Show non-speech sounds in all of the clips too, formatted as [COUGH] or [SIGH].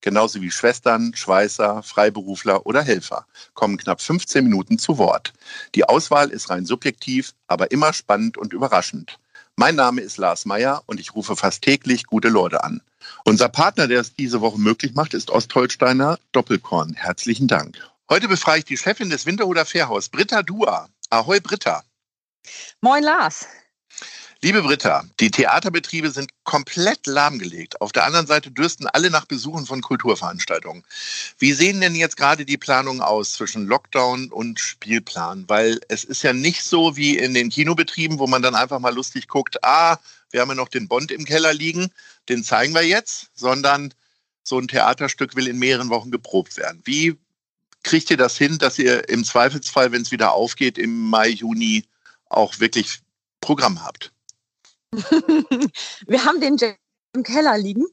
genauso wie Schwestern, Schweißer, Freiberufler oder Helfer, kommen knapp 15 Minuten zu Wort. Die Auswahl ist rein subjektiv, aber immer spannend und überraschend. Mein Name ist Lars Meyer und ich rufe fast täglich gute Leute an. Unser Partner, der es diese Woche möglich macht, ist Ostholsteiner Doppelkorn. Herzlichen Dank. Heute befrage ich die Chefin des Winterhuder Fährhaus, Britta Dua. Ahoi, Britta. Moin, Lars. Liebe Britta, die Theaterbetriebe sind komplett lahmgelegt. Auf der anderen Seite dürsten alle nach Besuchen von Kulturveranstaltungen. Wie sehen denn jetzt gerade die Planungen aus zwischen Lockdown und Spielplan? Weil es ist ja nicht so wie in den Kinobetrieben, wo man dann einfach mal lustig guckt, ah, wir haben ja noch den Bond im Keller liegen, den zeigen wir jetzt, sondern so ein Theaterstück will in mehreren Wochen geprobt werden. Wie kriegt ihr das hin, dass ihr im Zweifelsfall, wenn es wieder aufgeht, im Mai, Juni auch wirklich Programm habt? [LAUGHS] Wir haben den im Keller liegen.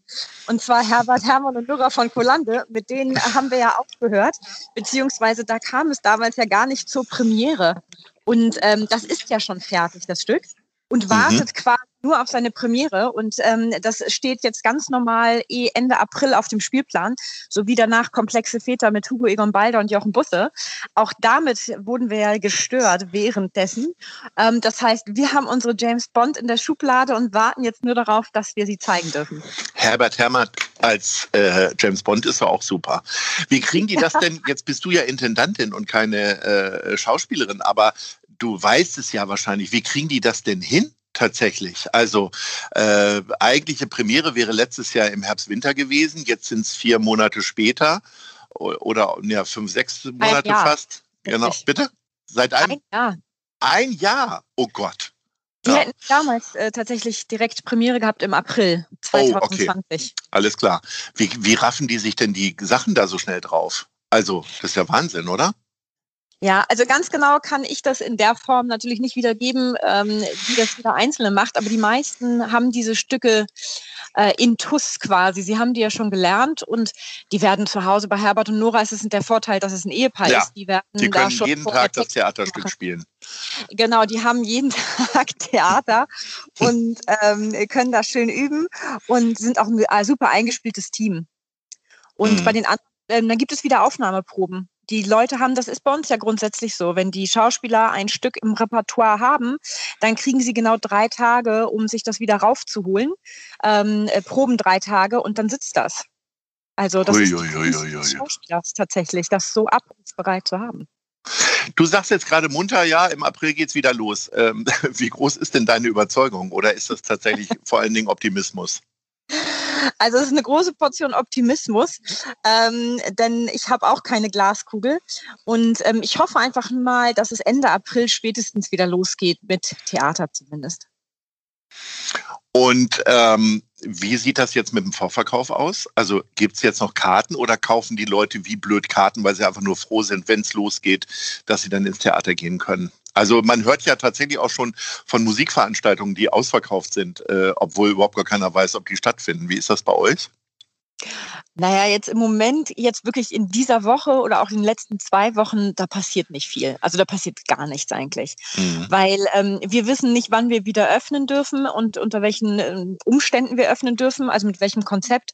Und zwar Herbert Hermann und Nora von Kolande. Mit denen haben wir ja auch gehört. Beziehungsweise da kam es damals ja gar nicht zur Premiere. Und ähm, das ist ja schon fertig, das Stück. Und wartet mhm. quasi nur auf seine Premiere und ähm, das steht jetzt ganz normal eh Ende April auf dem Spielplan, sowie danach komplexe Väter mit Hugo Egon Balder und Jochen Busse. Auch damit wurden wir ja gestört währenddessen. Ähm, das heißt, wir haben unsere James Bond in der Schublade und warten jetzt nur darauf, dass wir sie zeigen dürfen. Herbert Herrmann als äh, James Bond ist ja auch super. Wie kriegen die das denn? Jetzt bist du ja Intendantin und keine äh, Schauspielerin, aber du weißt es ja wahrscheinlich. Wie kriegen die das denn hin? Tatsächlich. Also äh, eigentliche Premiere wäre letztes Jahr im Herbst-Winter gewesen. Jetzt sind es vier Monate später oder ja fünf, sechs Monate fast. Genau, bitte. Seit einem ein Jahr. Ein Jahr. Oh Gott. Die ja. hätten damals äh, tatsächlich direkt Premiere gehabt im April 2020. Oh, okay. Alles klar. Wie, wie raffen die sich denn die Sachen da so schnell drauf? Also, das ist ja Wahnsinn, oder? Ja, also ganz genau kann ich das in der Form natürlich nicht wiedergeben, ähm, wie das jeder Einzelne macht, aber die meisten haben diese Stücke äh, in TUS quasi. Sie haben die ja schon gelernt und die werden zu Hause bei Herbert und Nora ist es der Vorteil, dass es ein Ehepaar ja, ist. Die werden die können da schon jeden Tag das Theaterstück machen. spielen. Genau, die haben jeden [LAUGHS] Tag Theater und ähm, können da schön üben und sind auch ein super eingespieltes Team. Und mhm. bei den anderen, äh, dann gibt es wieder Aufnahmeproben die Leute haben, das ist bei uns ja grundsätzlich so, wenn die Schauspieler ein Stück im Repertoire haben, dann kriegen sie genau drei Tage, um sich das wieder raufzuholen, ähm, äh, proben drei Tage und dann sitzt das. Also das ui, ist ui, ui, Schauspielers tatsächlich, das so abrufbereit zu haben. Du sagst jetzt gerade munter, ja, im April geht es wieder los. Ähm, [LAUGHS] wie groß ist denn deine Überzeugung oder ist das tatsächlich [LAUGHS] vor allen Dingen Optimismus? Also es ist eine große Portion Optimismus, ähm, denn ich habe auch keine Glaskugel. Und ähm, ich hoffe einfach mal, dass es Ende April spätestens wieder losgeht mit Theater zumindest. Und ähm, wie sieht das jetzt mit dem Vorverkauf aus? Also gibt es jetzt noch Karten oder kaufen die Leute wie blöd Karten, weil sie einfach nur froh sind, wenn es losgeht, dass sie dann ins Theater gehen können? Also man hört ja tatsächlich auch schon von Musikveranstaltungen, die ausverkauft sind, äh, obwohl überhaupt gar keiner weiß, ob die stattfinden. Wie ist das bei euch? Naja, jetzt im Moment, jetzt wirklich in dieser Woche oder auch in den letzten zwei Wochen, da passiert nicht viel. Also da passiert gar nichts eigentlich. Mhm. Weil ähm, wir wissen nicht, wann wir wieder öffnen dürfen und unter welchen äh, Umständen wir öffnen dürfen, also mit welchem Konzept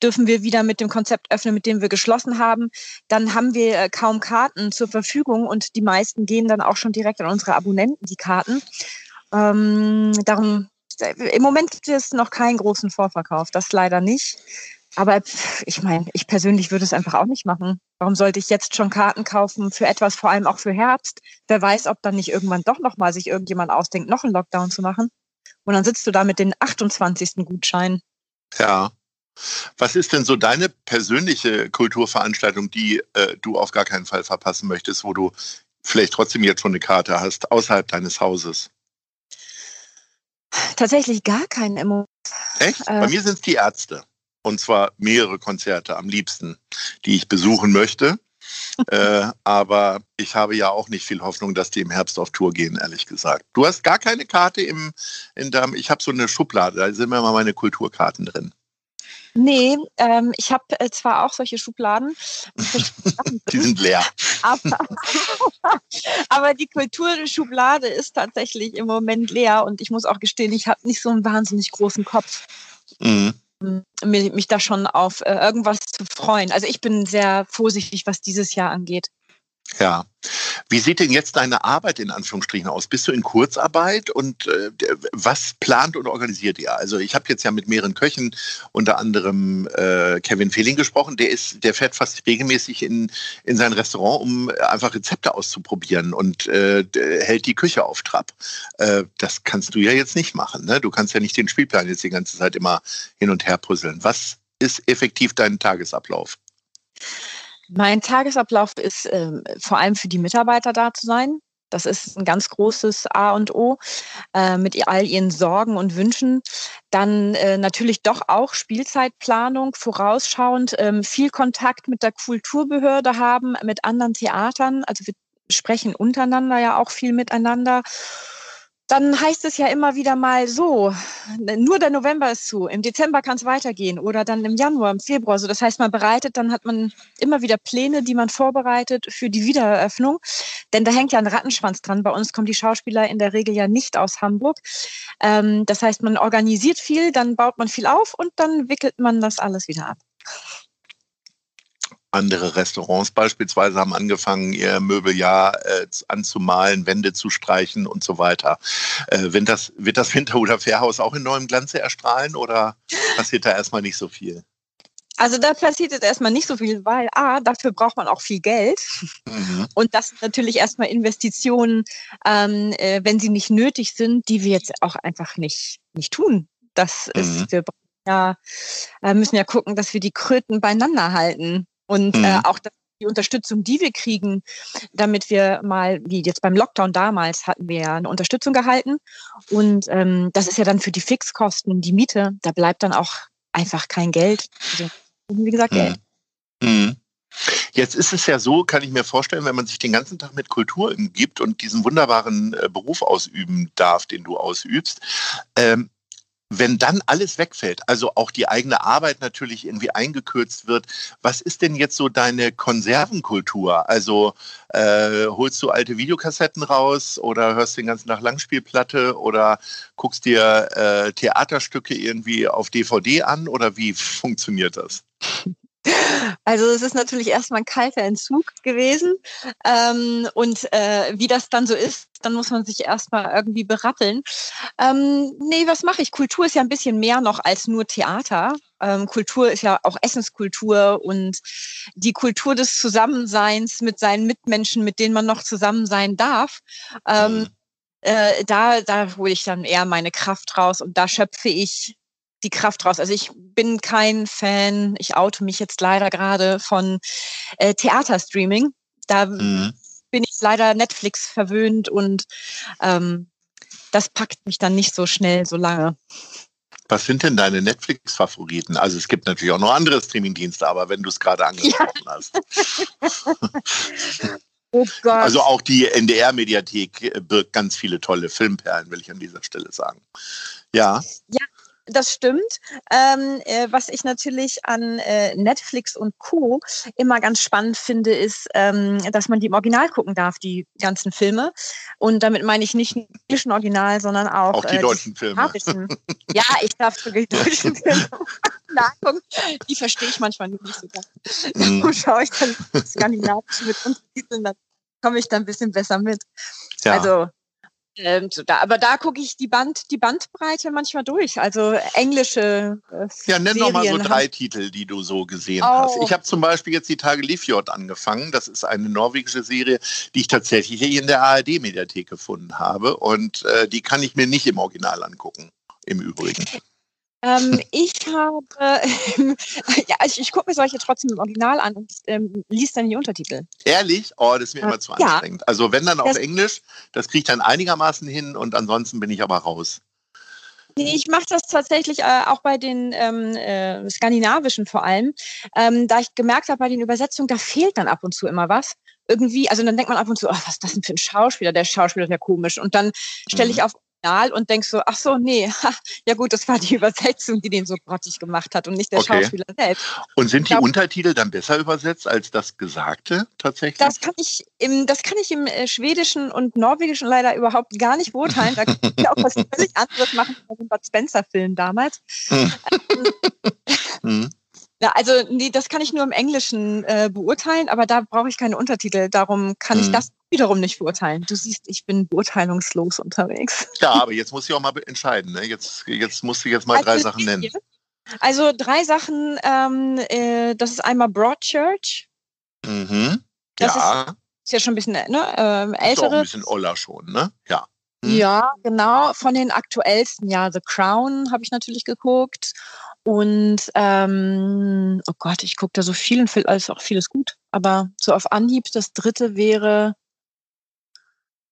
dürfen wir wieder mit dem Konzept öffnen, mit dem wir geschlossen haben. Dann haben wir äh, kaum Karten zur Verfügung und die meisten gehen dann auch schon direkt an unsere Abonnenten, die Karten. Ähm, darum, im Moment gibt es noch keinen großen Vorverkauf, das leider nicht. Aber ich meine, ich persönlich würde es einfach auch nicht machen. Warum sollte ich jetzt schon Karten kaufen für etwas, vor allem auch für Herbst? Wer weiß, ob dann nicht irgendwann doch nochmal sich irgendjemand ausdenkt, noch einen Lockdown zu machen. Und dann sitzt du da mit den 28. Gutscheinen. Ja. Was ist denn so deine persönliche Kulturveranstaltung, die äh, du auf gar keinen Fall verpassen möchtest, wo du vielleicht trotzdem jetzt schon eine Karte hast, außerhalb deines Hauses? Tatsächlich gar keinen im Echt? Äh, Bei mir sind es die Ärzte und zwar mehrere Konzerte am liebsten, die ich besuchen möchte. [LAUGHS] äh, aber ich habe ja auch nicht viel Hoffnung, dass die im Herbst auf Tour gehen, ehrlich gesagt. Du hast gar keine Karte im, in deinem, ich habe so eine Schublade, da sind mir mal meine Kulturkarten drin. Nee, ähm, ich habe äh, zwar auch solche Schubladen. [LAUGHS] die sind leer. Aber, [LAUGHS] aber die Kulturschublade ist tatsächlich im Moment leer und ich muss auch gestehen, ich habe nicht so einen wahnsinnig großen Kopf. Mhm. Mich da schon auf äh, irgendwas zu freuen. Also ich bin sehr vorsichtig, was dieses Jahr angeht. Ja. Wie sieht denn jetzt deine Arbeit in Anführungsstrichen aus? Bist du in Kurzarbeit und äh, was plant und organisiert ihr? Also ich habe jetzt ja mit mehreren Köchen, unter anderem äh, Kevin Fehling gesprochen, der ist, der fährt fast regelmäßig in, in sein Restaurant, um einfach Rezepte auszuprobieren und äh, hält die Küche auf Trab. Äh, das kannst du ja jetzt nicht machen. Ne? Du kannst ja nicht den Spielplan jetzt die ganze Zeit immer hin und her puzzeln. Was ist effektiv dein Tagesablauf? Mein Tagesablauf ist ähm, vor allem für die Mitarbeiter da zu sein. Das ist ein ganz großes A und O äh, mit all ihren Sorgen und Wünschen. Dann äh, natürlich doch auch Spielzeitplanung, vorausschauend, ähm, viel Kontakt mit der Kulturbehörde haben, mit anderen Theatern. Also wir sprechen untereinander ja auch viel miteinander dann heißt es ja immer wieder mal so, nur der November ist zu, im Dezember kann es weitergehen oder dann im Januar, im Februar. So, das heißt, man bereitet, dann hat man immer wieder Pläne, die man vorbereitet für die Wiedereröffnung. Denn da hängt ja ein Rattenschwanz dran. Bei uns kommen die Schauspieler in der Regel ja nicht aus Hamburg. Ähm, das heißt, man organisiert viel, dann baut man viel auf und dann wickelt man das alles wieder ab. Andere Restaurants beispielsweise haben angefangen, ihr Möbeljahr äh, anzumalen, Wände zu streichen und so weiter. Äh, wird, das, wird das Winter- oder Fährhaus auch in neuem Glanze erstrahlen oder passiert da erstmal nicht so viel? Also da passiert jetzt erstmal nicht so viel, weil A, dafür braucht man auch viel Geld. Mhm. Und das sind natürlich erstmal Investitionen, ähm, äh, wenn sie nicht nötig sind, die wir jetzt auch einfach nicht, nicht tun. Das mhm. ist, wir ja, äh, müssen ja gucken, dass wir die Kröten beieinander halten. Und äh, mhm. äh, auch die Unterstützung, die wir kriegen, damit wir mal, wie jetzt beim Lockdown damals, hatten wir ja eine Unterstützung gehalten. Und ähm, das ist ja dann für die Fixkosten, die Miete, da bleibt dann auch einfach kein Geld. Also, wie gesagt, mhm. Geld. Mhm. Jetzt ist es ja so, kann ich mir vorstellen, wenn man sich den ganzen Tag mit Kultur umgibt und diesen wunderbaren äh, Beruf ausüben darf, den du ausübst, ähm, wenn dann alles wegfällt, also auch die eigene Arbeit natürlich irgendwie eingekürzt wird, was ist denn jetzt so deine Konservenkultur? Also äh, holst du alte Videokassetten raus oder hörst den ganzen Tag Langspielplatte oder guckst dir äh, Theaterstücke irgendwie auf DVD an oder wie [LAUGHS] funktioniert das? Also es ist natürlich erstmal ein kalter Entzug gewesen. Ähm, und äh, wie das dann so ist, dann muss man sich erstmal irgendwie berappeln. Ähm, nee, was mache ich? Kultur ist ja ein bisschen mehr noch als nur Theater. Ähm, Kultur ist ja auch Essenskultur und die Kultur des Zusammenseins mit seinen Mitmenschen, mit denen man noch zusammen sein darf. Ähm, mhm. äh, da, da hole ich dann eher meine Kraft raus und da schöpfe ich die Kraft raus. Also ich bin kein Fan, ich oute mich jetzt leider gerade von äh, Theaterstreaming. Da mhm. bin ich leider Netflix verwöhnt und ähm, das packt mich dann nicht so schnell, so lange. Was sind denn deine Netflix-Favoriten? Also es gibt natürlich auch noch andere Streaming-Dienste, aber wenn du es gerade angesprochen ja. hast. [LAUGHS] oh Gott. Also auch die NDR-Mediathek birgt ganz viele tolle Filmperlen, will ich an dieser Stelle sagen. Ja. Ja, das stimmt. Ähm, äh, was ich natürlich an äh, Netflix und Co. immer ganz spannend finde, ist, ähm, dass man die im Original gucken darf, die ganzen Filme. Und damit meine ich nicht den englischen Original, sondern auch, auch die äh, deutschen Filme. ja, ich darf sogar die [LAUGHS] deutschen Filme nachgucken. Die verstehe ich manchmal nicht so ganz. Mm. schaue ich dann skandinavisch mit Untertiteln, dann komme ich da ein bisschen besser mit. Ja. Also ähm, so da, aber da gucke ich die Band, die Bandbreite manchmal durch. Also englische. Äh, ja, nenn doch mal so drei Titel, die du so gesehen oh. hast. Ich habe zum Beispiel jetzt die Tage Livjord angefangen. Das ist eine norwegische Serie, die ich tatsächlich hier in der ARD-Mediathek gefunden habe. Und äh, die kann ich mir nicht im Original angucken. Im Übrigen. Ähm, ich habe, [LAUGHS] ja, ich, ich gucke mir solche trotzdem im Original an und ähm, liest dann die Untertitel. Ehrlich? Oh, das ist mir immer zu anstrengend. Ja. Also wenn dann auf das, Englisch, das kriege ich dann einigermaßen hin und ansonsten bin ich aber raus. Nee, ich mache das tatsächlich äh, auch bei den ähm, äh, skandinavischen vor allem, ähm, da ich gemerkt habe bei den Übersetzungen, da fehlt dann ab und zu immer was. Irgendwie, also dann denkt man ab und zu, oh, was ist das denn für ein Schauspieler? Der Schauspieler ist ja komisch. Und dann stelle ich mhm. auf Original und denkst so, ach so, nee, ha, [LAUGHS] ja gut, das war die [LAUGHS] Übersetzung, die den so grottig gemacht hat und nicht der okay. Schauspieler selbst. Und sind die glaub, Untertitel dann besser übersetzt als das Gesagte tatsächlich? Das kann ich im, das kann ich im äh, Schwedischen und Norwegischen leider überhaupt gar nicht beurteilen. Da kann ich auch was [LAUGHS] völlig anderes machen als im Bud Spencer-Film damals. Hm. ähm, ja, also nee, das kann ich nur im Englischen äh, beurteilen, aber da brauche ich keine Untertitel. Darum kann mhm. ich das wiederum nicht beurteilen. Du siehst, ich bin beurteilungslos unterwegs. Ja, aber jetzt muss ich auch mal entscheiden. Ne? Jetzt, jetzt musst du jetzt mal also drei Sachen nennen. Also drei Sachen. Ähm, äh, das ist einmal Broadchurch. Mhm. Das ja. Ist, ist ja schon ein bisschen ne, ähm, ältere. Ist auch ein bisschen Oller schon, ne? Ja. Hm. Ja, genau. Von den aktuellsten, ja, The Crown habe ich natürlich geguckt. Und ähm, oh Gott, ich gucke da so viel und viel, alles auch vieles gut. Aber so auf Anhieb, das dritte wäre,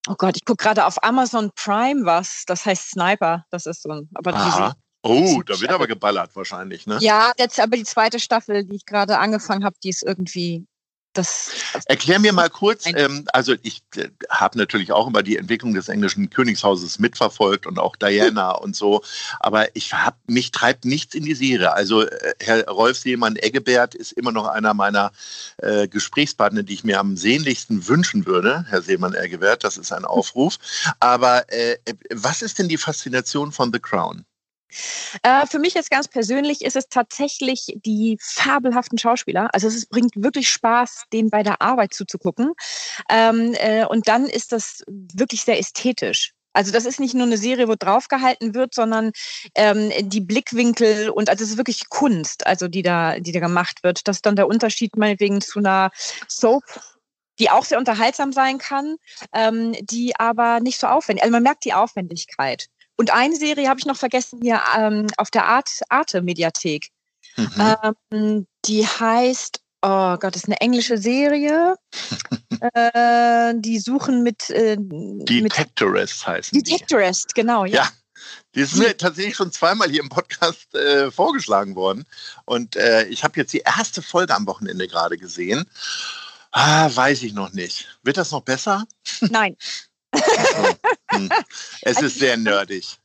oh Gott, ich gucke gerade auf Amazon Prime was, das heißt Sniper. Das ist so ein, aber Aha. Oh, da wird aber geballert wahrscheinlich, ne? Ja, jetzt aber die zweite Staffel, die ich gerade angefangen habe, die ist irgendwie das, Erklär mir mal kurz, ähm, also ich äh, habe natürlich auch über die Entwicklung des englischen Königshauses mitverfolgt und auch Diana [LAUGHS] und so, aber ich habe mich treibt nichts in die Serie. Also äh, Herr Rolf Seemann-Eggebert ist immer noch einer meiner äh, Gesprächspartner, die ich mir am sehnlichsten wünschen würde, Herr Seemann-Eggebert, das ist ein [LAUGHS] Aufruf. Aber äh, was ist denn die Faszination von The Crown? Äh, für mich jetzt ganz persönlich ist es tatsächlich die fabelhaften Schauspieler. Also es bringt wirklich Spaß, denen bei der Arbeit zuzugucken. Ähm, äh, und dann ist das wirklich sehr ästhetisch. Also das ist nicht nur eine Serie, wo draufgehalten wird, sondern ähm, die Blickwinkel und also es ist wirklich Kunst, also die da, die da gemacht wird. Das ist dann der Unterschied meinetwegen zu einer Soap, die auch sehr unterhaltsam sein kann, ähm, die aber nicht so aufwendig. Also man merkt die Aufwendigkeit. Und eine Serie habe ich noch vergessen hier ähm, auf der Art, Arte Mediathek. Mhm. Ähm, die heißt, oh Gott, das ist eine englische Serie. [LAUGHS] äh, die suchen mit. Äh, Detectorist Detectorist, die. genau, ja. ja. Die ist mir tatsächlich schon zweimal hier im Podcast äh, vorgeschlagen worden. Und äh, ich habe jetzt die erste Folge am Wochenende gerade gesehen. Ah, weiß ich noch nicht. Wird das noch besser? Nein. [LAUGHS] Hm. es also ist sehr nerdig.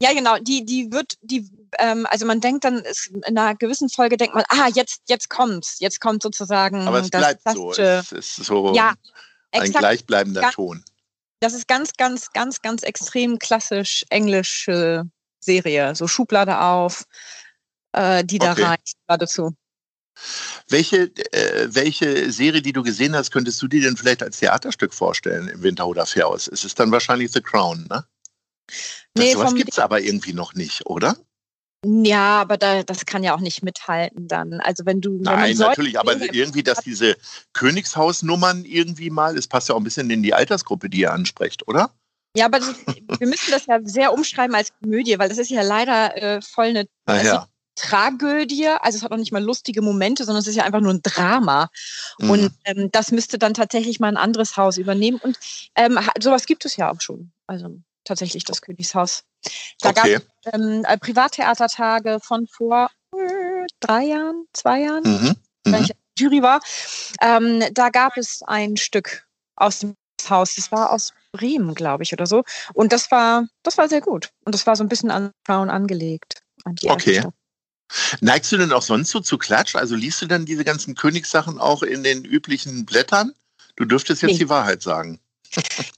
Ja, genau. Die, die wird, die, ähm, also man denkt dann, ist, in einer gewissen Folge denkt man, ah, jetzt, jetzt kommt's, jetzt kommt sozusagen. Aber es das, bleibt das, so. Es ist so ja, ein gleichbleibender ganz, Ton. Das ist ganz, ganz, ganz, ganz extrem klassisch englische Serie. So Schublade auf, äh, die da okay. reicht geradezu. Welche, äh, welche Serie, die du gesehen hast, könntest du dir denn vielleicht als Theaterstück vorstellen im Winter oder Fährhaus? Es ist dann wahrscheinlich The Crown, ne? Nee, das, sowas gibt es aber irgendwie noch nicht, oder? Ja, aber da, das kann ja auch nicht mithalten dann. Also wenn du. Nein, natürlich, aber irgendwie, dass diese Königshausnummern irgendwie mal, es passt ja auch ein bisschen in die Altersgruppe, die ihr ansprecht, oder? Ja, aber das, wir müssen das ja sehr umschreiben als Komödie, weil das ist ja leider äh, voll eine. [LAUGHS] Ja. Tragödie, also es hat auch nicht mal lustige Momente, sondern es ist ja einfach nur ein Drama. Mhm. Und ähm, das müsste dann tatsächlich mal ein anderes Haus übernehmen. Und ähm, sowas gibt es ja auch schon. Also tatsächlich das Königshaus. Da okay. gab es ähm, äh, Privattheatertage von vor äh, drei Jahren, zwei Jahren, mhm. wenn ich mhm. Jury war. Ähm, da gab es ein Stück aus dem Haus. Das war aus Bremen, glaube ich, oder so. Und das war, das war sehr gut. Und das war so ein bisschen an Brown angelegt. An okay. Stadt. Neigst du denn auch sonst so zu Klatsch? Also liest du dann diese ganzen Königssachen auch in den üblichen Blättern? Du dürftest jetzt nee. die Wahrheit sagen.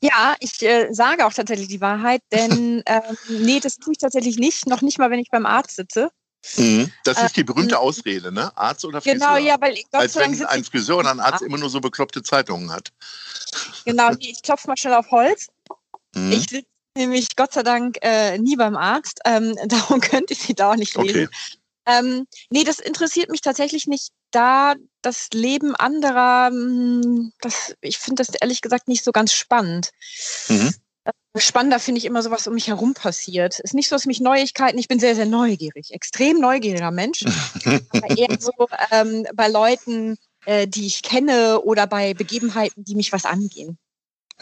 Ja, ich äh, sage auch tatsächlich die Wahrheit, denn [LAUGHS] ähm, nee, das tue ich tatsächlich nicht, noch nicht mal, wenn ich beim Arzt sitze. Mhm. Das ist die ähm, berühmte Ausrede, ne? Arzt oder Friseur? Genau, ja, weil Gott Als wenn ein Friseur oder ein Arzt immer nur so bekloppte Zeitungen hat. Genau, ich klopfe mal schnell auf Holz. Mhm. Ich sitze nämlich Gott sei Dank äh, nie beim Arzt, ähm, [LAUGHS] darum könnte ich sie da auch nicht lesen. Okay. Ähm, nee, das interessiert mich tatsächlich nicht. Da das Leben anderer, hm, das, ich finde das ehrlich gesagt nicht so ganz spannend. Mhm. Äh, spannender finde ich immer so, was um mich herum passiert. Ist nicht so, dass mich Neuigkeiten, ich bin sehr, sehr neugierig, extrem neugieriger Mensch, [LAUGHS] aber eher so ähm, bei Leuten, äh, die ich kenne oder bei Begebenheiten, die mich was angehen.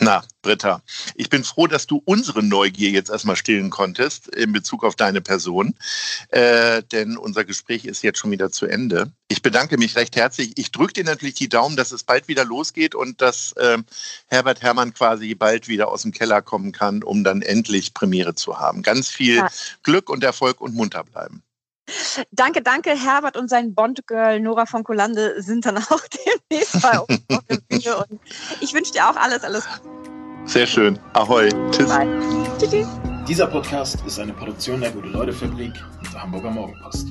Na, Britta, ich bin froh, dass du unsere Neugier jetzt erstmal stillen konntest in Bezug auf deine Person, äh, denn unser Gespräch ist jetzt schon wieder zu Ende. Ich bedanke mich recht herzlich. Ich drücke dir natürlich die Daumen, dass es bald wieder losgeht und dass äh, Herbert Hermann quasi bald wieder aus dem Keller kommen kann, um dann endlich Premiere zu haben. Ganz viel ja. Glück und Erfolg und munter bleiben. Danke, danke. Herbert und sein Bond-Girl Nora von Kolande sind dann auch [LAUGHS] demnächst bei uns auf der Bühne. Und ich wünsche dir auch alles, alles Gute. Sehr schön. Ahoi. Tschüss. Tschüss. Dieser Podcast ist eine Produktion der Gute-Leute-Fabrik und der Hamburger Morgenpost.